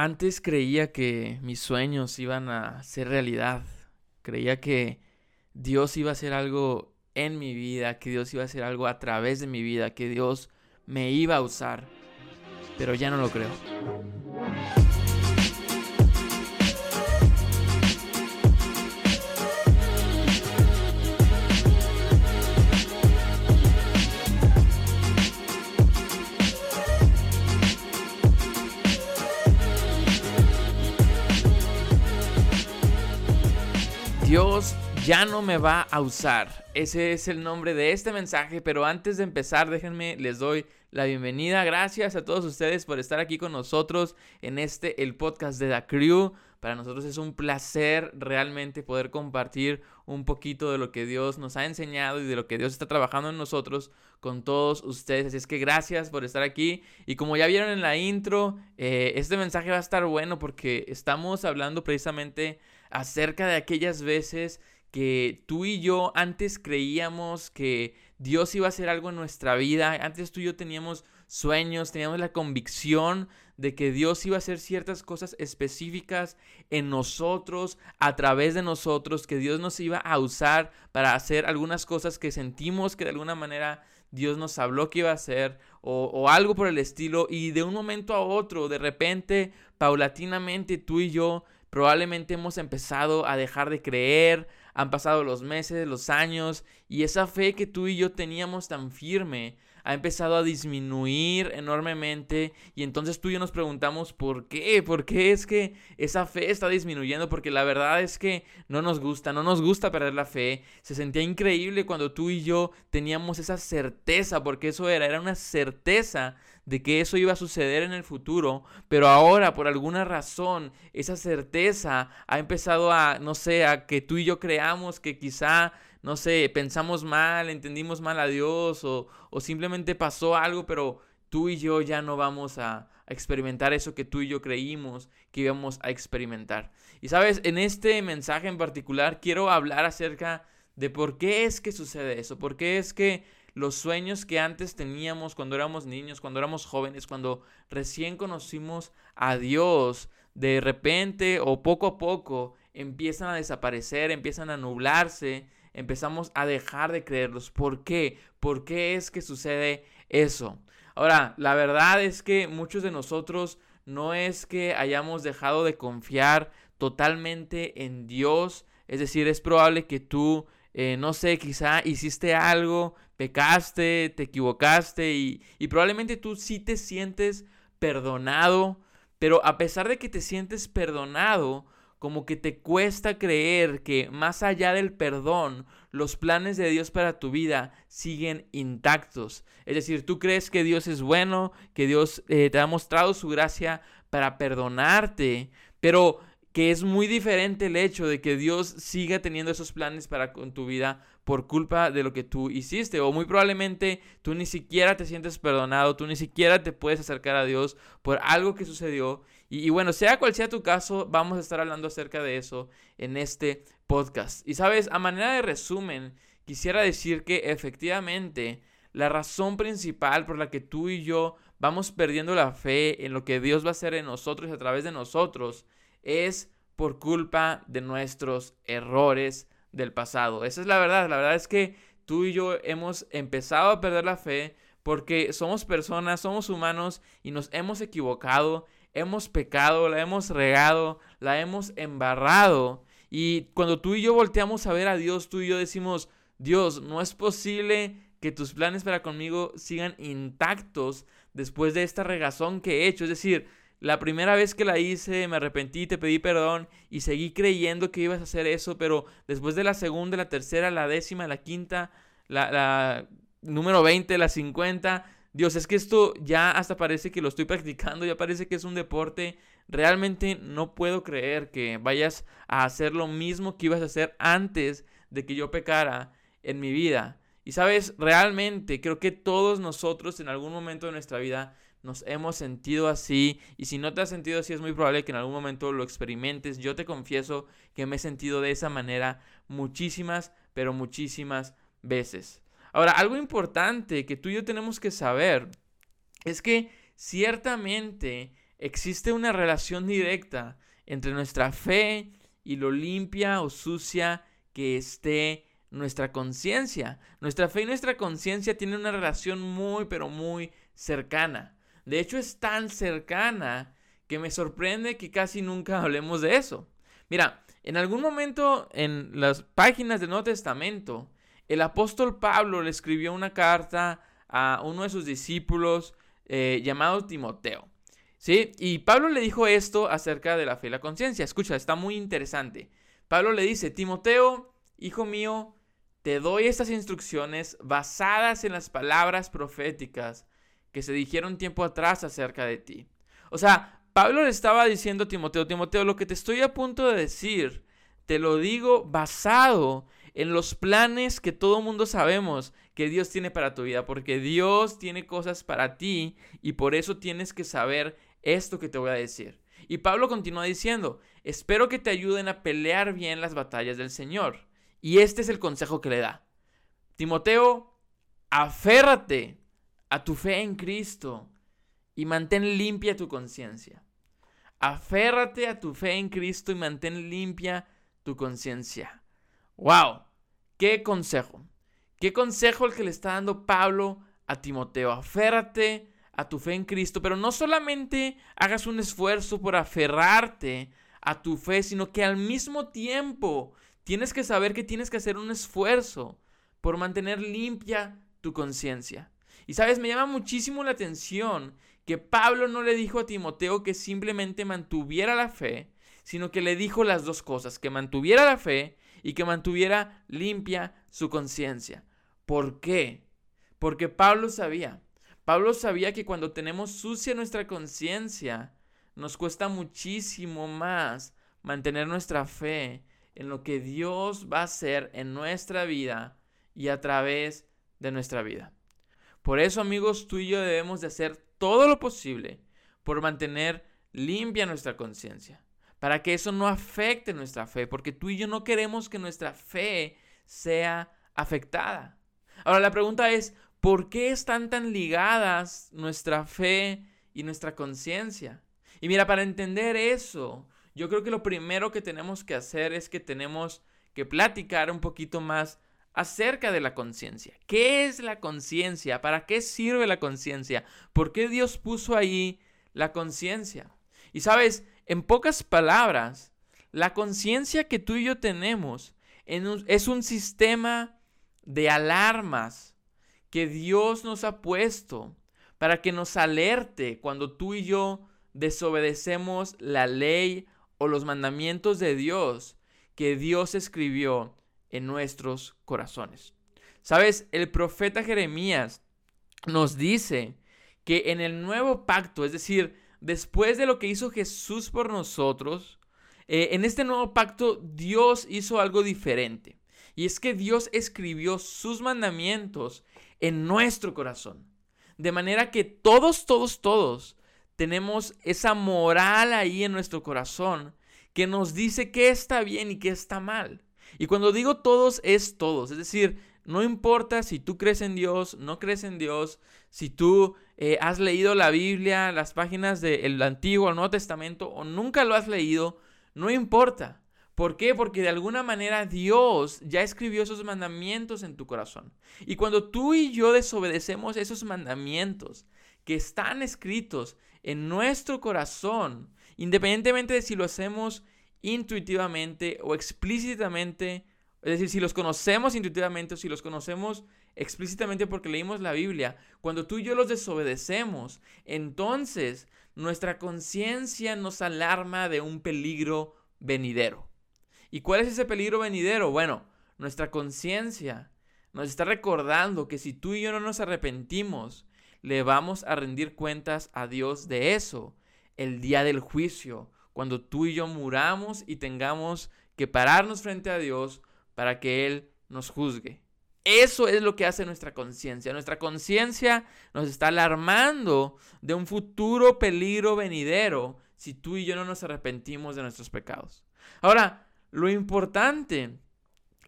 Antes creía que mis sueños iban a ser realidad. Creía que Dios iba a hacer algo en mi vida, que Dios iba a hacer algo a través de mi vida, que Dios me iba a usar. Pero ya no lo creo. Dios ya no me va a usar. Ese es el nombre de este mensaje, pero antes de empezar, déjenme, les doy la bienvenida. Gracias a todos ustedes por estar aquí con nosotros en este, el podcast de The Crew. Para nosotros es un placer realmente poder compartir un poquito de lo que Dios nos ha enseñado y de lo que Dios está trabajando en nosotros con todos ustedes. Así es que gracias por estar aquí. Y como ya vieron en la intro, eh, este mensaje va a estar bueno porque estamos hablando precisamente acerca de aquellas veces que tú y yo antes creíamos que Dios iba a hacer algo en nuestra vida, antes tú y yo teníamos sueños, teníamos la convicción de que Dios iba a hacer ciertas cosas específicas en nosotros, a través de nosotros, que Dios nos iba a usar para hacer algunas cosas que sentimos que de alguna manera Dios nos habló que iba a hacer o, o, algo por el estilo. Y de un momento a otro, de repente, paulatinamente tú y yo Probablemente hemos empezado a dejar de creer, han pasado los meses, los años, y esa fe que tú y yo teníamos tan firme ha empezado a disminuir enormemente y entonces tú y yo nos preguntamos por qué, por qué es que esa fe está disminuyendo, porque la verdad es que no nos gusta, no nos gusta perder la fe. Se sentía increíble cuando tú y yo teníamos esa certeza, porque eso era, era una certeza de que eso iba a suceder en el futuro, pero ahora por alguna razón esa certeza ha empezado a, no sé, a que tú y yo creamos que quizá no sé, pensamos mal, entendimos mal a Dios o, simplemente pasó algo, pero tú y yo ya no vamos a, experimentar eso que tú y yo creímos que íbamos a experimentar. Y sabes, en este mensaje en particular quiero hablar acerca de por qué es que sucede eso, por qué es que los sueños que antes teníamos cuando éramos niños, cuando éramos jóvenes, cuando recién conocimos a Dios, de repente o poco a poco empiezan a desaparecer, empiezan a nublarse empezamos a dejar de creerlos. ¿Por qué? ¿Por qué es que sucede eso? Ahora, la verdad es que muchos de nosotros no es que hayamos dejado de confiar totalmente en Dios. Es decir, es probable que tú, eh, no sé, quizá hiciste algo, pecaste, te equivocaste y, probablemente tú sí te sientes perdonado. Pero a pesar de que te sientes perdonado, como que te cuesta creer que más allá del perdón, los planes de Dios para tu vida siguen intactos. Es decir, tú crees que Dios es bueno, que Dios eh, te ha mostrado su gracia para perdonarte, pero que es muy diferente el hecho de que Dios siga teniendo esos planes para con tu vida por culpa de lo que tú hiciste. O muy probablemente tú ni siquiera te sientes perdonado, tú ni siquiera te puedes acercar a Dios por algo que sucedió. Y, bueno, sea cual sea tu caso, vamos a estar hablando acerca de eso en este podcast. Y sabes, a manera de resumen, quisiera decir que efectivamente la razón principal por la que tú y yo vamos perdiendo la fe en lo que Dios va a hacer en nosotros y a través de nosotros es por culpa de nuestros errores del pasado. Esa es la verdad. La verdad es que tú y yo hemos empezado a perder la fe porque somos personas, somos humanos y nos hemos equivocado, hemos pecado, la hemos regado, la hemos embarrado. Y cuando tú y yo volteamos a ver a Dios, tú y yo decimos, Dios, no es posible que tus planes para conmigo sigan intactos después de esta regazón que he hecho. Es decir, la primera vez que la hice me arrepentí, te pedí perdón y seguí creyendo que ibas a hacer eso, pero después de la segunda, la tercera, la décima, la quinta, la, la número 20, la 50, Dios, es que esto ya hasta parece que lo estoy practicando, ya parece que es un deporte. Realmente no puedo creer que vayas a hacer lo mismo que ibas a hacer antes de que yo pecara en mi vida. Y sabes, realmente creo que todos nosotros en algún momento de nuestra vida nos hemos sentido así y si no te has sentido así es muy probable que en algún momento lo experimentes. Yo te confieso que me he sentido de esa manera muchísimas, pero muchísimas veces. Ahora, algo importante que tú y yo tenemos que saber es que ciertamente existe una relación directa entre nuestra fe y lo limpia o sucia que esté nuestra conciencia. Nuestra fe y nuestra conciencia tienen una relación muy, pero muy cercana. De hecho, es tan cercana que me sorprende que casi nunca hablemos de eso. Mira, en algún momento en las páginas del Nuevo Testamento, el apóstol Pablo le escribió una carta a uno de sus discípulos eh, llamado Timoteo. ¿Sí? Y Pablo le dijo esto acerca de la fe y la conciencia. Escucha, está muy interesante. Pablo le dice, Timoteo, hijo mío, te doy estas instrucciones basadas en las palabras proféticas que se dijeron tiempo atrás acerca de ti. O sea, Pablo le estaba diciendo a Timoteo, Timoteo, lo que te estoy a punto de decir, te lo digo basado en los planes que todo mundo sabemos que Dios tiene para tu vida, porque Dios tiene cosas para ti y por eso tienes que saber esto que te voy a decir. Y Pablo continúa diciendo, espero que te ayuden a pelear bien las batallas del Señor. Y este es el consejo que le da. Timoteo, aférrate a tu fe en Cristo y mantén limpia tu conciencia. Aférrate a tu fe en Cristo y mantén limpia tu conciencia. ¡Wow! ¡Qué consejo! ¿Qué consejo el que le está dando Pablo a Timoteo? Aférrate a tu fe en Cristo, pero no solamente hagas un esfuerzo por aferrarte a tu fe, sino que al mismo tiempo tienes que saber que tienes que hacer un esfuerzo por mantener limpia tu conciencia. Y sabes, me llama muchísimo la atención que Pablo no le dijo a Timoteo que simplemente mantuviera la fe, sino que le dijo las dos cosas, que mantuviera la fe y que mantuviera limpia su conciencia. ¿Por qué? Porque Pablo sabía Pablo sabía que cuando tenemos sucia nuestra conciencia, nos cuesta muchísimo más mantener nuestra fe en lo que Dios va a hacer en nuestra vida y a través de nuestra vida. Por eso, amigos, tú y yo debemos de hacer todo lo posible por mantener limpia nuestra conciencia, para que eso no afecte nuestra fe, porque tú y yo no queremos que nuestra fe sea afectada. Ahora la pregunta es, ¿Por qué están tan ligadas nuestra fe y nuestra conciencia? Y mira, para entender eso, yo creo que lo primero que tenemos que hacer es que tenemos que platicar un poquito más acerca de la conciencia. ¿Qué es la conciencia? ¿Para qué sirve la conciencia? ¿Por qué Dios puso ahí la conciencia? Y sabes, en pocas palabras, la conciencia que tú y yo tenemos es un sistema de alarmas que Dios nos ha puesto para que nos alerte cuando tú y yo desobedecemos la ley o los mandamientos de Dios que Dios escribió en nuestros corazones. Sabes, el profeta Jeremías nos dice que en el nuevo pacto, es decir, después de lo que hizo Jesús por nosotros, eh, en este nuevo pacto Dios hizo algo diferente. Y es que Dios escribió sus mandamientos en nuestro corazón. De manera que todos, todos, todos tenemos esa moral ahí en nuestro corazón que nos dice qué está bien y qué está mal. Y cuando digo todos, es todos. Es decir, no importa si tú crees en Dios, no crees en Dios, si tú eh, has leído la Biblia, las páginas del Antiguo o Nuevo Testamento o nunca lo has leído, no importa. ¿Por qué? Porque de alguna manera Dios ya escribió esos mandamientos en tu corazón. Y cuando tú y yo desobedecemos esos mandamientos que están escritos en nuestro corazón, independientemente de si lo hacemos intuitivamente o explícitamente, es decir, si los conocemos intuitivamente o si los conocemos explícitamente porque leímos la Biblia, cuando tú y yo los desobedecemos, entonces nuestra conciencia nos alarma de un peligro venidero. ¿Y cuál es ese peligro venidero? Bueno, nuestra conciencia nos está recordando que si tú y yo no nos arrepentimos, le vamos a rendir cuentas a Dios de eso el día del juicio, cuando tú y yo muramos y tengamos que pararnos frente a Dios para que Él nos juzgue. Eso es lo que hace nuestra conciencia. Nuestra conciencia nos está alarmando de un futuro peligro venidero si tú y yo no nos arrepentimos de nuestros pecados. Ahora, lo importante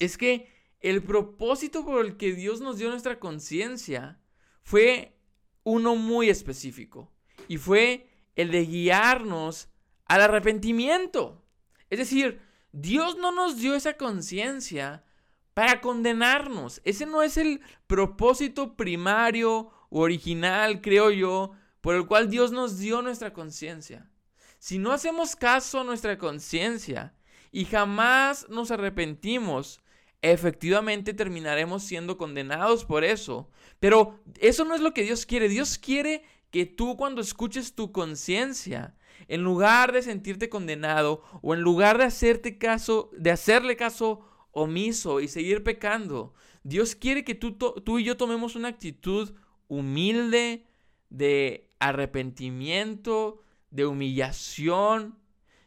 es que el propósito por el que Dios nos dio nuestra conciencia fue uno muy específico y fue el de guiarnos al arrepentimiento. Es decir, Dios no nos dio esa conciencia para condenarnos. Ese no es el propósito primario o original, creo yo, por el cual Dios nos dio nuestra conciencia. Si no hacemos caso a nuestra conciencia y jamás nos arrepentimos, efectivamente terminaremos siendo condenados por eso. Pero eso no es lo que Dios quiere. Dios quiere que tú cuando escuches tu conciencia, en lugar de sentirte condenado o en lugar de hacerte caso, de hacerle caso omiso y seguir pecando, Dios quiere que tú, tú y yo tomemos una actitud humilde de arrepentimiento, de humillación,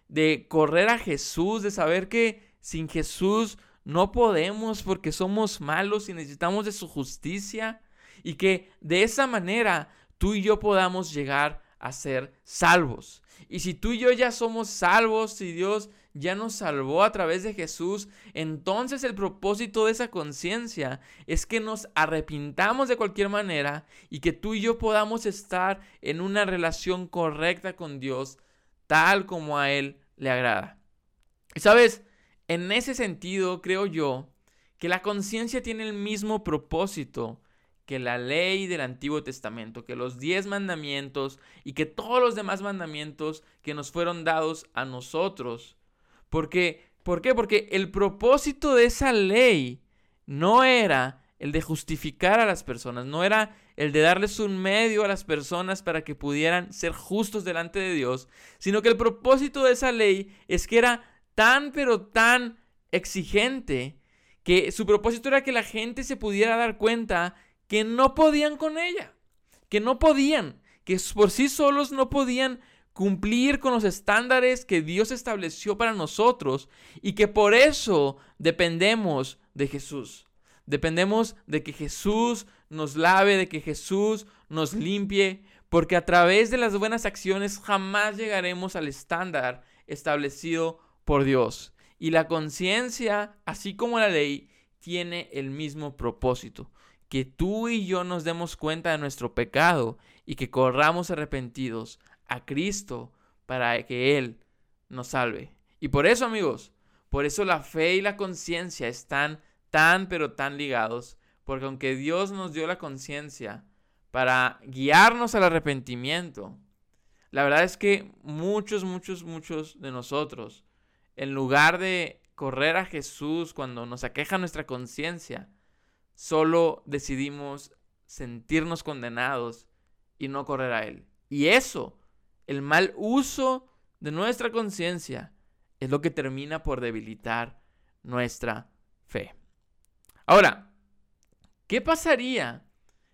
de correr a Jesús, de saber que sin Jesús no podemos porque somos malos y necesitamos de su justicia y que de esa manera tú y yo podamos llegar a ser salvos. Y si tú y yo ya somos salvos, si Dios ya nos salvó a través de Jesús, entonces el propósito de esa conciencia es que nos arrepintamos de cualquier manera y que tú y yo podamos estar en una relación correcta con Dios, tal como a Él le agrada. Y sabes, en ese sentido creo yo que la conciencia tiene el mismo propósito que la ley del Antiguo Testamento, que los diez mandamientos y que todos los demás mandamientos que nos fueron dados a nosotros. Porque, ¿Por qué? Porque el propósito de esa ley no era el de justificar a las personas, no era el de darles un medio a las personas para que pudieran ser justos delante de Dios, sino que el propósito de esa ley es que era tan pero tan exigente que su propósito era que la gente se pudiera dar cuenta que no podían con ella, que no podían, que por sí solos no podían cumplir con los estándares que Dios estableció para nosotros y que por eso dependemos de Jesús. Dependemos de que Jesús nos lave, de que Jesús nos limpie, porque a través de las buenas acciones jamás llegaremos al estándar establecido por Dios. Y la conciencia, así como la ley, tiene el mismo propósito que tú y yo nos demos cuenta de nuestro pecado y que corramos arrepentidos a Cristo para que Él nos salve. Y por eso, amigos, por eso la fe y la conciencia están tan, pero tan ligados, porque aunque Dios nos dio la conciencia para guiarnos al arrepentimiento, la verdad es que muchos, muchos, muchos de nosotros, en lugar de correr a Jesús cuando nos aqueja nuestra conciencia, solo decidimos sentirnos condenados y no correr a Él. Y eso, el mal uso de nuestra conciencia, es lo que termina por debilitar nuestra fe. Ahora, ¿qué pasaría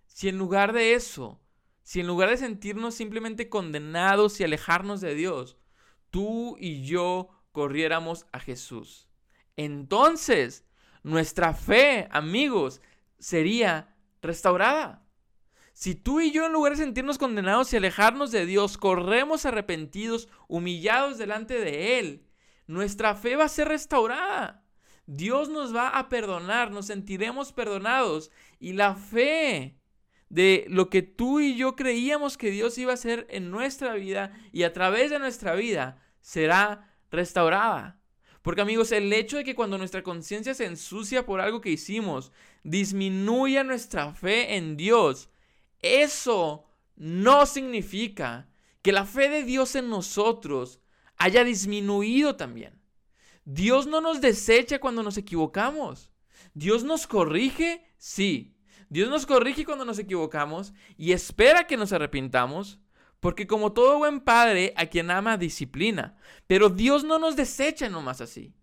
si en lugar de eso, si en lugar de sentirnos simplemente condenados y alejarnos de Dios, tú y yo corriéramos a Jesús? Entonces, nuestra fe, amigos, sería restaurada. Si tú y yo, en lugar de sentirnos condenados y alejarnos de Dios, corremos arrepentidos, humillados delante de Él, nuestra fe va a ser restaurada. Dios nos va a perdonar, nos sentiremos perdonados y la fe de lo que tú y yo creíamos que Dios iba a hacer en nuestra vida y a través de nuestra vida será restaurada. Porque amigos, el hecho de que cuando nuestra conciencia se ensucia por algo que hicimos, disminuya nuestra fe en Dios, eso no significa que la fe de Dios en nosotros haya disminuido también. Dios no nos desecha cuando nos equivocamos. Dios nos corrige, sí. Dios nos corrige cuando nos equivocamos y espera que nos arrepintamos, porque como todo buen padre, a quien ama disciplina. Pero Dios no nos desecha nomás así.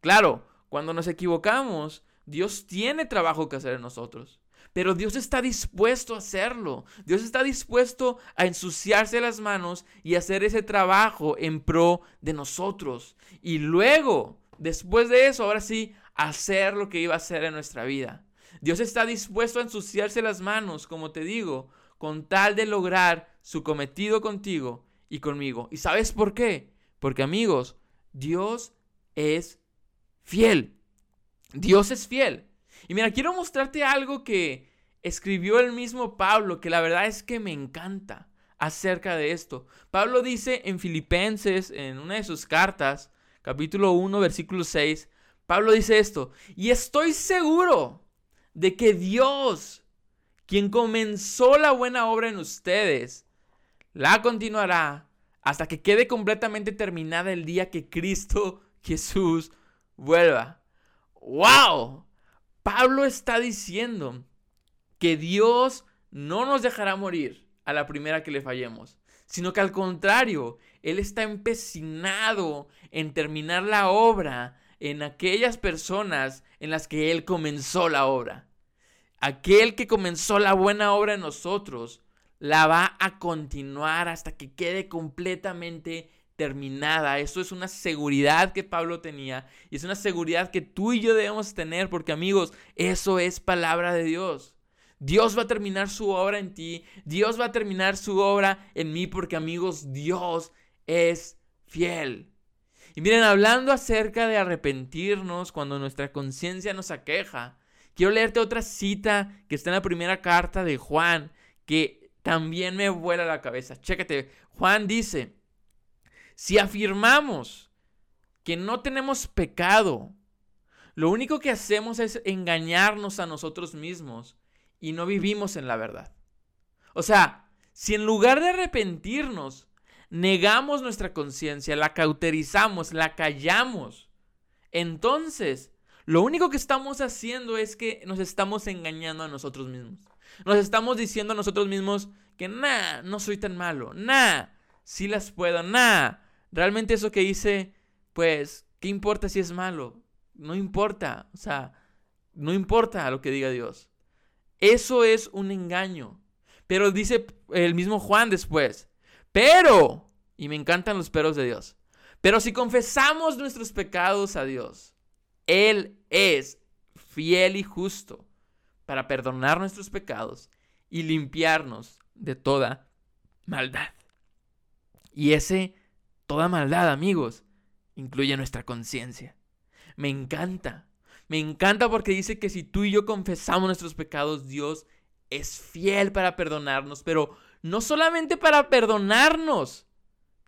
Claro, cuando nos equivocamos, Dios tiene trabajo que hacer en nosotros. Pero Dios está dispuesto a hacerlo. Dios está dispuesto a ensuciarse las manos y hacer ese trabajo en pro de nosotros. Y luego, después de eso, ahora sí, hacer lo que iba a hacer en nuestra vida. Dios está dispuesto a ensuciarse las manos, como te digo, con tal de lograr su cometido contigo y conmigo. ¿Y sabes por qué? Porque amigos, Dios es fiel. Dios es fiel. Y mira, quiero mostrarte algo que escribió el mismo Pablo, que la verdad es que me encanta. acerca de esto. Pablo dice en Filipenses, en una de sus cartas, capítulo 1, versículo 6, Pablo dice esto, y estoy seguro de que Dios, quien comenzó la buena obra en ustedes, la continuará hasta que quede completamente terminada el día que Cristo Jesús vuelva. ¡Wow! Pablo está diciendo que Dios no nos dejará morir a la primera que le fallemos, sino que al contrario, Él está empecinado en terminar la obra en aquellas personas en las que Él comenzó la obra. Aquel que comenzó la buena obra en nosotros, la va a continuar hasta que quede completamente terminada. Eso es una seguridad que Pablo tenía y es una seguridad que tú y yo debemos tener porque amigos, eso es palabra de Dios. Dios va a terminar su obra en ti, Dios va a terminar su obra en mí porque amigos, Dios es fiel. Y miren, hablando acerca de arrepentirnos cuando nuestra conciencia nos aqueja, quiero leerte otra cita que está en la primera carta de Juan que también me vuela la cabeza. Chécate, Juan dice, si afirmamos que no tenemos pecado, lo único que hacemos es engañarnos a nosotros mismos y no vivimos en la verdad. O sea, si en lugar de arrepentirnos, negamos nuestra conciencia, la cauterizamos, la callamos, entonces lo único que estamos haciendo es que nos estamos engañando a nosotros mismos. Nos estamos diciendo a nosotros mismos que, nah, no soy tan malo, nah, sí las puedo, nah. Realmente eso que hice, pues, ¿qué importa si es malo? No importa, o sea, no importa lo que diga Dios. Eso es un engaño. Pero dice el mismo Juan después, pero, y me encantan los peros de Dios, pero si confesamos nuestros pecados a Dios, Él es fiel y justo para perdonar nuestros pecados y limpiarnos de toda maldad. Y ese, toda maldad, amigos, incluye nuestra conciencia. Me encanta, me encanta porque dice que si tú y yo confesamos nuestros pecados, Dios es fiel para perdonarnos, pero no solamente para perdonarnos,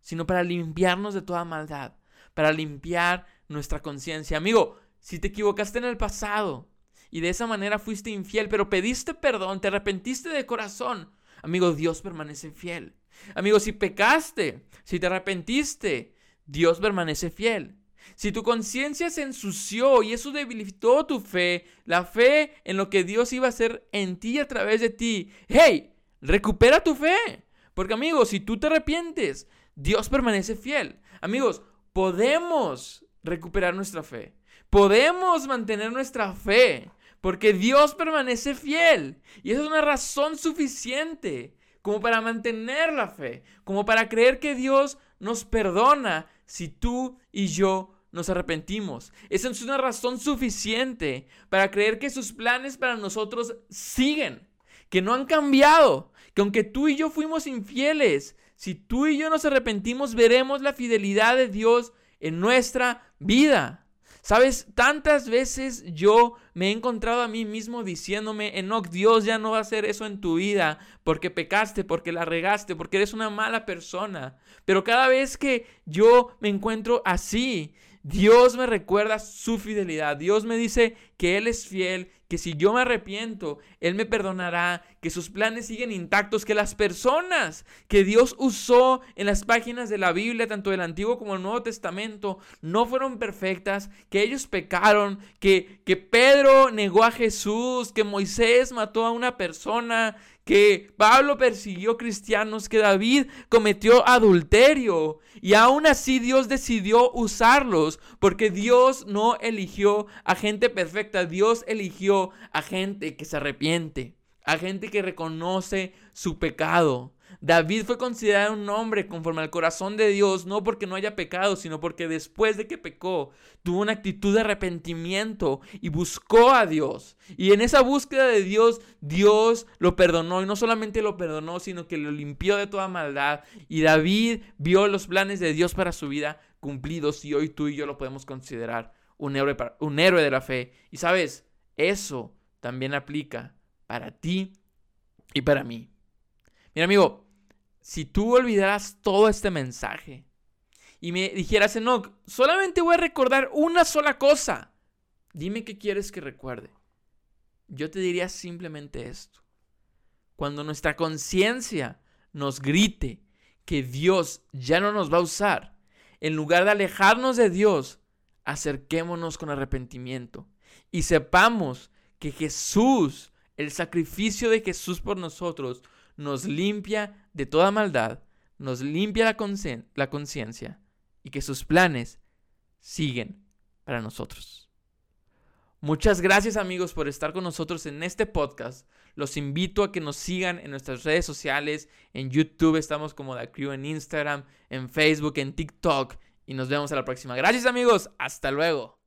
sino para limpiarnos de toda maldad, para limpiar nuestra conciencia. Amigo, si te equivocaste en el pasado y de esa manera fuiste infiel, pero pediste perdón, te arrepentiste de corazón, amigo, Dios permanece fiel. Amigo, si pecaste, si te arrepentiste, Dios permanece fiel. Si tu conciencia se ensució y eso debilitó tu fe, la fe en lo que Dios iba a hacer en ti a través de ti, hey, recupera tu fe. Porque amigos, si tú te arrepientes, Dios permanece fiel. Amigos, podemos recuperar nuestra fe. Podemos mantener nuestra fe. Porque Dios permanece fiel. Y esa es una razón suficiente como para mantener la fe. Como para creer que Dios nos perdona si tú y yo nos arrepentimos. Esa es una razón suficiente para creer que sus planes para nosotros siguen, que no han cambiado, que aunque tú y yo fuimos infieles, si tú y yo nos arrepentimos, veremos la fidelidad de Dios en nuestra vida. Sabes, tantas veces yo me he encontrado a mí mismo diciéndome, Enoch, Dios ya no va a hacer eso en tu vida porque pecaste, porque la regaste, porque eres una mala persona. Pero cada vez que yo me encuentro así, Dios me recuerda su fidelidad. Dios me dice que Él es fiel, que si yo me arrepiento, Él me perdonará, que sus planes siguen intactos, que las personas que Dios usó en las páginas de la Biblia, tanto del Antiguo como del Nuevo Testamento, no fueron perfectas, que ellos pecaron, que, que Pedro negó a Jesús, que Moisés mató a una persona, que Pablo persiguió cristianos, que David cometió adulterio. Y aún así Dios decidió usarlos porque Dios no eligió a gente perfecta, Dios eligió a gente que se arrepiente, a gente que reconoce su pecado. David fue considerado un hombre conforme al corazón de Dios, no porque no haya pecado, sino porque después de que pecó, tuvo una actitud de arrepentimiento y buscó a Dios. Y en esa búsqueda de Dios, Dios lo perdonó y no solamente lo perdonó, sino que lo limpió de toda maldad. Y David vio los planes de Dios para su vida cumplidos y hoy tú y yo lo podemos considerar un héroe, un héroe de la fe. Y sabes, eso también aplica para ti y para mí. Mira amigo, si tú olvidaras todo este mensaje y me dijeras, Enoch, solamente voy a recordar una sola cosa, dime qué quieres que recuerde. Yo te diría simplemente esto. Cuando nuestra conciencia nos grite que Dios ya no nos va a usar, en lugar de alejarnos de Dios, acerquémonos con arrepentimiento y sepamos que Jesús, el sacrificio de Jesús por nosotros, nos limpia de toda maldad, nos limpia la conciencia y que sus planes siguen para nosotros. Muchas gracias amigos por estar con nosotros en este podcast. Los invito a que nos sigan en nuestras redes sociales. En YouTube estamos como The Crew en Instagram, en Facebook, en TikTok. Y nos vemos a la próxima. Gracias amigos. Hasta luego.